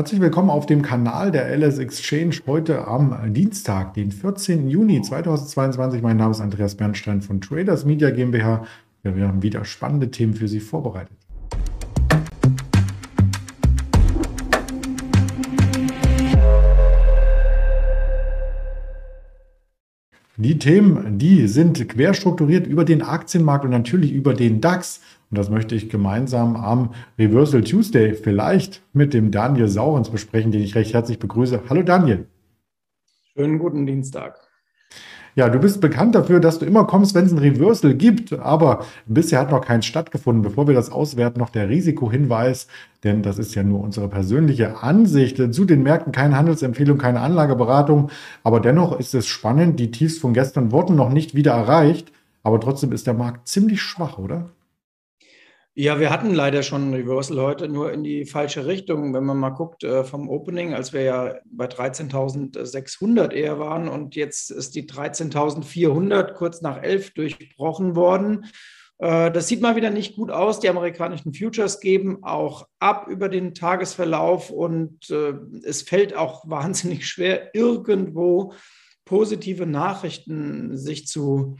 Herzlich willkommen auf dem Kanal der LS Exchange heute am Dienstag, den 14. Juni 2022. Mein Name ist Andreas Bernstein von Traders Media GmbH. Wir haben wieder spannende Themen für Sie vorbereitet. Die Themen, die sind quer strukturiert über den Aktienmarkt und natürlich über den DAX. Und das möchte ich gemeinsam am Reversal Tuesday vielleicht mit dem Daniel Saurens besprechen, den ich recht herzlich begrüße. Hallo Daniel. Schönen guten Dienstag. Ja, du bist bekannt dafür, dass du immer kommst, wenn es ein Reversal gibt, aber bisher hat noch keins stattgefunden. Bevor wir das auswerten, noch der Risikohinweis, denn das ist ja nur unsere persönliche Ansicht zu den Märkten, keine Handelsempfehlung, keine Anlageberatung, aber dennoch ist es spannend, die Tiefs von gestern wurden noch nicht wieder erreicht, aber trotzdem ist der Markt ziemlich schwach, oder? Ja, wir hatten leider schon ein Reversal heute, nur in die falsche Richtung. Wenn man mal guckt äh, vom Opening, als wir ja bei 13.600 eher waren und jetzt ist die 13.400 kurz nach 11 durchbrochen worden. Äh, das sieht mal wieder nicht gut aus. Die amerikanischen Futures geben auch ab über den Tagesverlauf und äh, es fällt auch wahnsinnig schwer, irgendwo positive Nachrichten sich zu,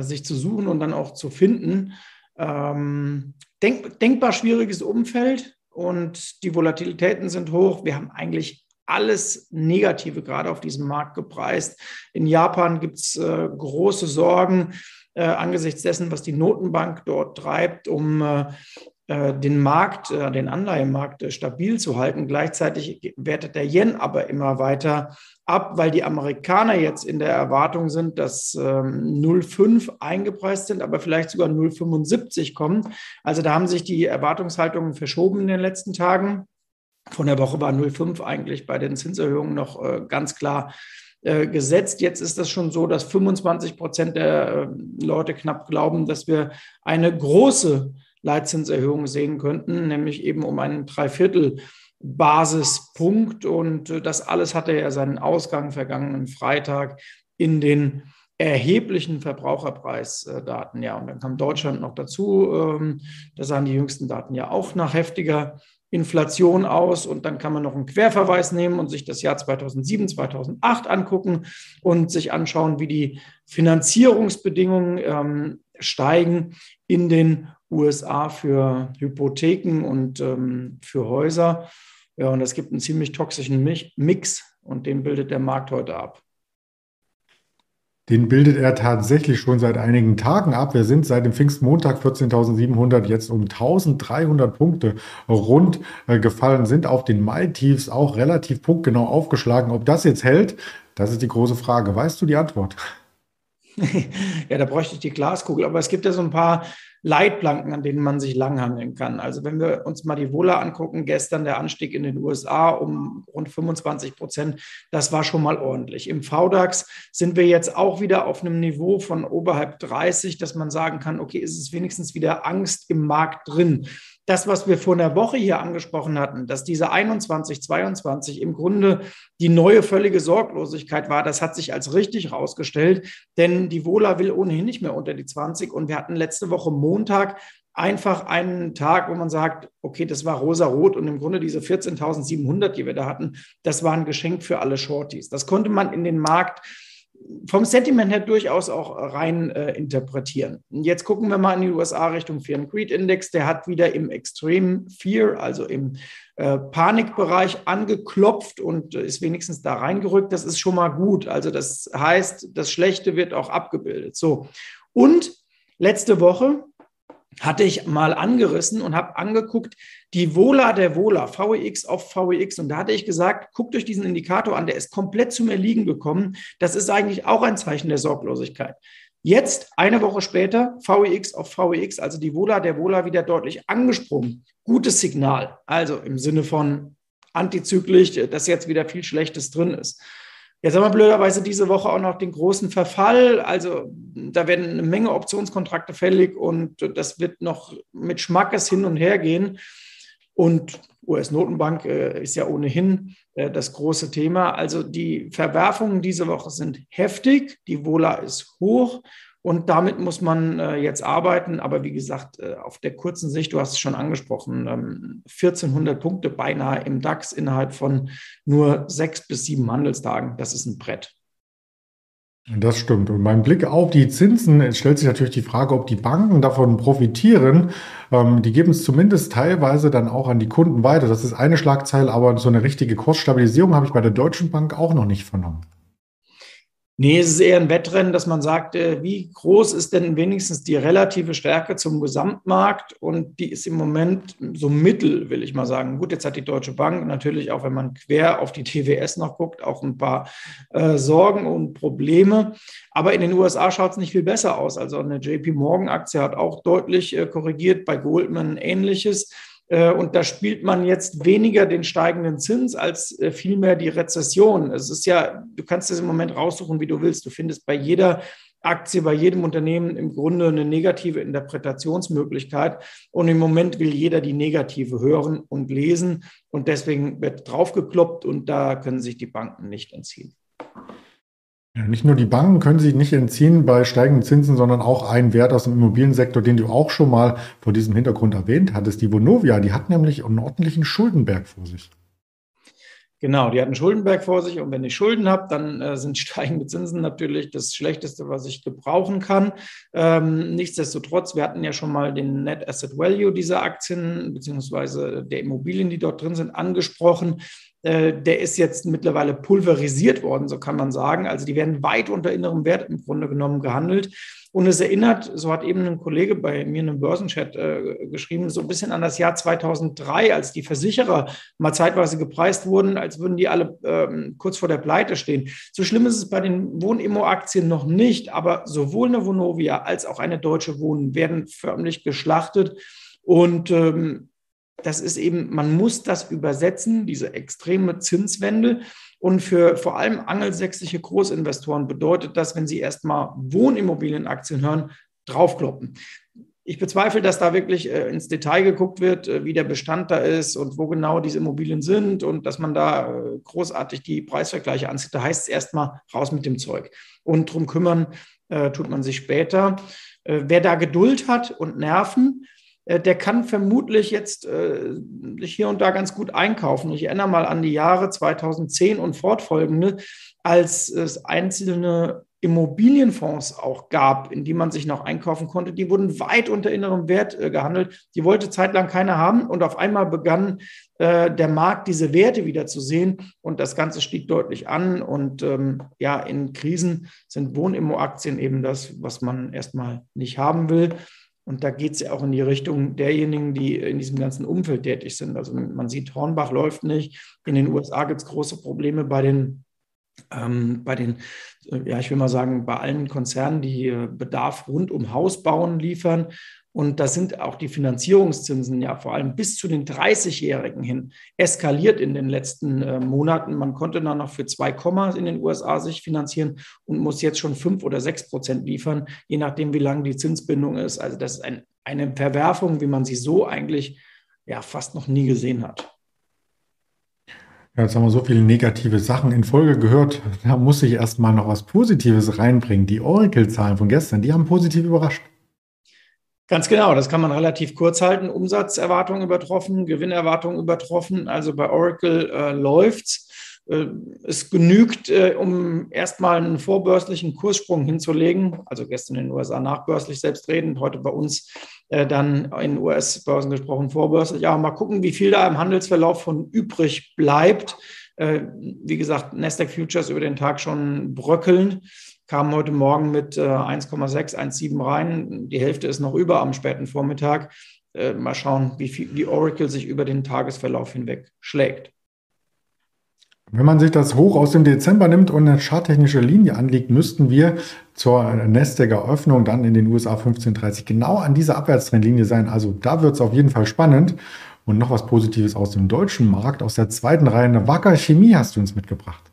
sich zu suchen und dann auch zu finden. Ähm, denk, denkbar schwieriges Umfeld und die Volatilitäten sind hoch. Wir haben eigentlich alles Negative gerade auf diesem Markt gepreist. In Japan gibt es äh, große Sorgen äh, angesichts dessen, was die Notenbank dort treibt, um äh, den Markt, äh, den Anleihemarkt äh, stabil zu halten. Gleichzeitig wertet der Yen aber immer weiter ab, weil die Amerikaner jetzt in der Erwartung sind, dass ähm, 0,5 eingepreist sind, aber vielleicht sogar 0,75 kommen. Also da haben sich die Erwartungshaltungen verschoben in den letzten Tagen. Von der Woche war 0,5 eigentlich bei den Zinserhöhungen noch äh, ganz klar äh, gesetzt. Jetzt ist es schon so, dass 25 Prozent der äh, Leute knapp glauben, dass wir eine große Leitzinserhöhung sehen könnten, nämlich eben um einen Dreiviertel Basispunkt. Und äh, das alles hatte ja seinen Ausgang vergangenen Freitag in den erheblichen Verbraucherpreisdaten. Ja, und dann kam Deutschland noch dazu. Ähm, da sahen die jüngsten Daten ja auch nach heftiger Inflation aus. Und dann kann man noch einen Querverweis nehmen und sich das Jahr 2007, 2008 angucken und sich anschauen, wie die Finanzierungsbedingungen ähm, steigen in den USA für Hypotheken und ähm, für Häuser. Ja, und es gibt einen ziemlich toxischen Mix und den bildet der Markt heute ab. Den bildet er tatsächlich schon seit einigen Tagen ab. Wir sind seit dem Pfingstmontag 14.700 jetzt um 1.300 Punkte rund äh, gefallen, sind auf den Mai-Tiefs auch relativ punktgenau aufgeschlagen. Ob das jetzt hält, das ist die große Frage. Weißt du die Antwort? ja, da bräuchte ich die Glaskugel. Aber es gibt ja so ein paar Leitplanken, an denen man sich langhangeln kann. Also wenn wir uns mal die Wohler angucken, gestern der Anstieg in den USA um rund 25 Prozent, das war schon mal ordentlich. Im VDAX sind wir jetzt auch wieder auf einem Niveau von oberhalb 30, dass man sagen kann, okay, ist es wenigstens wieder Angst im Markt drin das, was wir vor einer Woche hier angesprochen hatten, dass diese 21, 22 im Grunde die neue völlige Sorglosigkeit war, das hat sich als richtig herausgestellt, denn die Wohler will ohnehin nicht mehr unter die 20 und wir hatten letzte Woche Montag einfach einen Tag, wo man sagt, okay, das war rosa-rot und im Grunde diese 14.700, die wir da hatten, das war ein Geschenk für alle Shorties. Das konnte man in den Markt vom Sentiment her durchaus auch rein äh, interpretieren. Jetzt gucken wir mal in die USA Richtung Fear and Greed Index. Der hat wieder im Extreme Fear, also im äh, Panikbereich angeklopft und ist wenigstens da reingerückt. Das ist schon mal gut. Also das heißt, das Schlechte wird auch abgebildet. So. Und letzte Woche hatte ich mal angerissen und habe angeguckt, die Vola der Vola, VEX auf VEX. Und da hatte ich gesagt, guckt euch diesen Indikator an, der ist komplett zum Erliegen gekommen. Das ist eigentlich auch ein Zeichen der Sorglosigkeit. Jetzt, eine Woche später, VEX auf VEX, also die Vola der Vola wieder deutlich angesprungen. Gutes Signal. Also im Sinne von antizyklisch, dass jetzt wieder viel Schlechtes drin ist. Jetzt haben wir blöderweise diese Woche auch noch den großen Verfall. Also da werden eine Menge Optionskontrakte fällig und das wird noch mit Schmackes hin und her gehen. Und US-Notenbank äh, ist ja ohnehin äh, das große Thema. Also die Verwerfungen diese Woche sind heftig, die Vola ist hoch Und damit muss man äh, jetzt arbeiten. Aber wie gesagt, äh, auf der kurzen Sicht, du hast es schon angesprochen, ähm, 1400 Punkte beinahe im DAX innerhalb von nur sechs bis sieben Handelstagen. Das ist ein Brett. Das stimmt. Und beim Blick auf die Zinsen stellt sich natürlich die Frage, ob die Banken davon profitieren. Ähm, die geben es zumindest teilweise dann auch an die Kunden weiter. Das ist eine Schlagzeile, aber so eine richtige Kursstabilisierung habe ich bei der Deutschen Bank auch noch nicht vernommen. Nee, es ist eher ein Wettrennen, dass man sagt, äh, wie groß ist denn wenigstens die relative Stärke zum Gesamtmarkt? Und die ist im Moment so mittel, will ich mal sagen. Gut, jetzt hat die Deutsche Bank natürlich, auch wenn man quer auf die TWS noch guckt, auch ein paar äh, Sorgen und Probleme. Aber in den USA schaut es nicht viel besser aus. Also eine JP Morgan Aktie hat auch deutlich äh, korrigiert, bei Goldman ähnliches. Äh, und da spielt man jetzt weniger den steigenden Zins als äh, vielmehr die Rezession. Es ist ja, du kannst es im Moment raussuchen, wie du willst. Du findest bei jeder Aktie, bei jedem Unternehmen im Grunde eine negative Interpretationsmöglichkeit. Und im Moment will jeder die negative hören und lesen. Und deswegen wird draufgekloppt und da können sich die Banken nicht entziehen. Nicht nur die Banken können sich nicht entziehen bei steigenden Zinsen, sondern auch ein Wert aus dem Immobiliensektor, den du auch schon mal vor diesem Hintergrund erwähnt hattest, die Vonovia, die hat nämlich einen ordentlichen Schuldenberg vor sich. Genau, die hat einen Schuldenberg vor sich und wenn ich Schulden habe, dann äh, sind steigende Zinsen natürlich das Schlechteste, was ich gebrauchen kann. Ähm, nichtsdestotrotz, wir hatten ja schon mal den Net Asset Value dieser Aktien beziehungsweise der Immobilien, die dort drin sind, angesprochen. Äh, der ist jetzt mittlerweile pulverisiert worden, so kann man sagen. Also die werden weit unter innerem Wert im Grunde genommen gehandelt. Und es erinnert, so hat eben ein Kollege bei mir in einem Börsenchat äh, geschrieben, so ein bisschen an das Jahr 2003, als die Versicherer mal zeitweise gepreist wurden, als würden die alle ähm, kurz vor der Pleite stehen. So schlimm ist es bei den Wohnimmo-Aktien noch nicht, aber sowohl eine Vonovia als auch eine Deutsche Wohnen werden förmlich geschlachtet. Und ähm, das ist eben, man muss das übersetzen, diese extreme Zinswende. Und für vor allem angelsächsische Großinvestoren bedeutet das, wenn sie erstmal Wohnimmobilienaktien hören, draufkloppen. Ich bezweifle, dass da wirklich äh, ins Detail geguckt wird, äh, wie der Bestand da ist und wo genau diese Immobilien sind und dass man da äh, großartig die Preisvergleiche anzieht. Da heißt es erstmal raus mit dem Zeug. Und drum kümmern äh, tut man sich später. Äh, wer da Geduld hat und Nerven, der kann vermutlich jetzt äh, hier und da ganz gut einkaufen. Ich erinnere mal an die Jahre 2010 und fortfolgende, als es einzelne Immobilienfonds auch gab, in die man sich noch einkaufen konnte. Die wurden weit unter innerem Wert äh, gehandelt. Die wollte zeitlang keiner haben und auf einmal begann äh, der Markt diese Werte wieder zu sehen und das Ganze stieg deutlich an. Und ähm, ja, in Krisen sind Wohnimmo-Aktien eben das, was man erstmal nicht haben will. Und da geht es ja auch in die Richtung derjenigen, die in diesem ganzen Umfeld tätig sind. Also man sieht, Hornbach läuft nicht. In den USA gibt es große Probleme bei den, ähm, bei den, ja, ich will mal sagen, bei allen Konzernen, die äh, Bedarf rund um Haus bauen, liefern. Und da sind auch die Finanzierungszinsen ja vor allem bis zu den 30-Jährigen hin eskaliert in den letzten äh, Monaten. Man konnte dann noch für zwei Komma in den USA sich finanzieren und muss jetzt schon fünf oder sechs Prozent liefern, je nachdem, wie lang die Zinsbindung ist. Also das ist ein, eine Verwerfung, wie man sie so eigentlich ja fast noch nie gesehen hat. Jetzt haben wir so viele negative Sachen in Folge gehört. Da muss ich erst mal noch was Positives reinbringen. Die Oracle-Zahlen von gestern, die haben positiv überrascht. Ganz genau, das kann man relativ kurz halten. Umsatzerwartungen übertroffen, Gewinnerwartungen übertroffen. Also bei Oracle äh, läuft's. Äh, es genügt, äh, um erstmal einen vorbörslichen Kurssprung hinzulegen. Also gestern in den USA nachbörslich selbstredend, heute bei uns äh, dann in US-Börsen gesprochen vorbörslich. Ja, mal gucken, wie viel da im Handelsverlauf von übrig bleibt. Wie gesagt, Nasdaq Futures über den Tag schon bröckelnd kamen heute Morgen mit äh, 1,6, 1,7 rein. Die Hälfte ist noch über am späten Vormittag. Mal schauen, wie, viel, wie Oracle sich über den Tagesverlauf hinweg schlägt. Wenn man sich das hoch aus dem Dezember nimmt und eine charttechnische Linie anlegt, müssten wir zur Nasdaq-Eröffnung dann in den USA 1530 genau an dieser Abwärtstrendlinie sein. Also da wird es auf jeden Fall spannend. Und noch was Positives aus dem deutschen Markt, aus der zweiten Reihe. Eine Wacker Chemie hast du uns mitgebracht.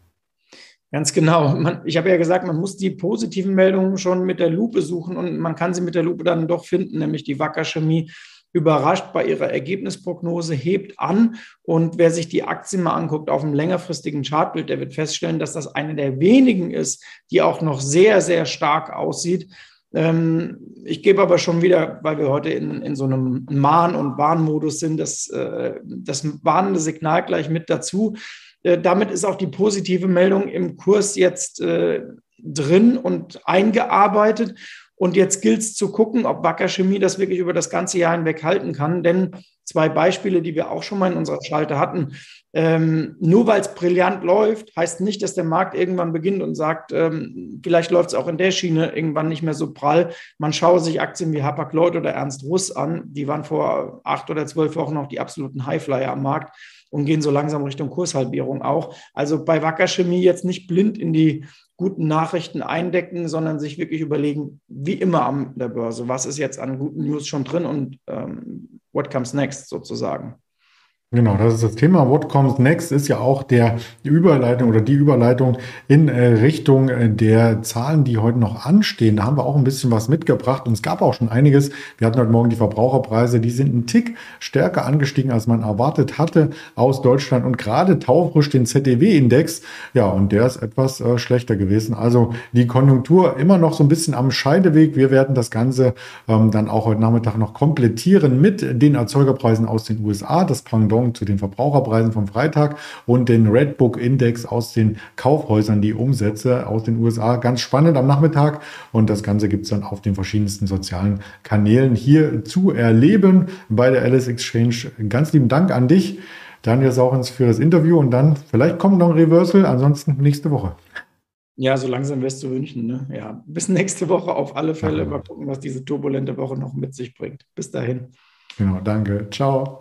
Ganz genau. Man, ich habe ja gesagt, man muss die positiven Meldungen schon mit der Lupe suchen und man kann sie mit der Lupe dann doch finden, nämlich die Wacker Chemie überrascht bei ihrer Ergebnisprognose, hebt an. Und wer sich die Aktien mal anguckt auf einem längerfristigen Chartbild, der wird feststellen, dass das eine der wenigen ist, die auch noch sehr, sehr stark aussieht. Ähm, ich gebe aber schon wieder, weil wir heute in, in so einem Mahn- und Warnmodus sind, das, äh, das warnende Signal gleich mit dazu. Äh, damit ist auch die positive Meldung im Kurs jetzt äh, drin und eingearbeitet. Und jetzt gilt es zu gucken, ob Wacker Chemie das wirklich über das ganze Jahr hinweg halten kann. Denn zwei Beispiele, die wir auch schon mal in unserer Schalte hatten. Ähm, nur weil es brillant läuft, heißt nicht, dass der Markt irgendwann beginnt und sagt, ähm, vielleicht läuft es auch in der Schiene irgendwann nicht mehr so prall. Man schaue sich Aktien wie Hapag-Lloyd oder Ernst Russ an. Die waren vor acht oder zwölf Wochen noch die absoluten Highflyer am Markt und gehen so langsam Richtung Kurshalbierung auch. Also bei Wacker Chemie jetzt nicht blind in die guten Nachrichten eindecken, sondern sich wirklich überlegen, wie immer an der Börse, was ist jetzt an guten News schon drin und ähm, what comes next sozusagen. Genau, das ist das Thema. What comes next ist ja auch der Überleitung oder die Überleitung in äh, Richtung äh, der Zahlen, die heute noch anstehen. Da haben wir auch ein bisschen was mitgebracht und es gab auch schon einiges. Wir hatten heute Morgen die Verbraucherpreise, die sind ein Tick stärker angestiegen, als man erwartet hatte aus Deutschland und gerade taufrisch den ZDW-Index. Ja, und der ist etwas äh, schlechter gewesen. Also die Konjunktur immer noch so ein bisschen am Scheideweg. Wir werden das Ganze ähm, dann auch heute Nachmittag noch komplettieren mit den Erzeugerpreisen aus den USA. Das Pendant Beziehung zu den Verbraucherpreisen vom Freitag und den Redbook Index aus den Kaufhäusern, die Umsätze aus den USA. Ganz spannend am Nachmittag und das Ganze gibt es dann auf den verschiedensten sozialen Kanälen hier zu erleben bei der Alice Exchange. Ganz lieben Dank an dich, Daniel Sauchens, für das Interview und dann vielleicht kommt noch ein Reversal, ansonsten nächste Woche. Ja, so langsam wirst du wünschen. Ne? Ja, bis nächste Woche auf alle Fälle. Mal gucken, was diese turbulente Woche noch mit sich bringt. Bis dahin. Genau, danke. Ciao.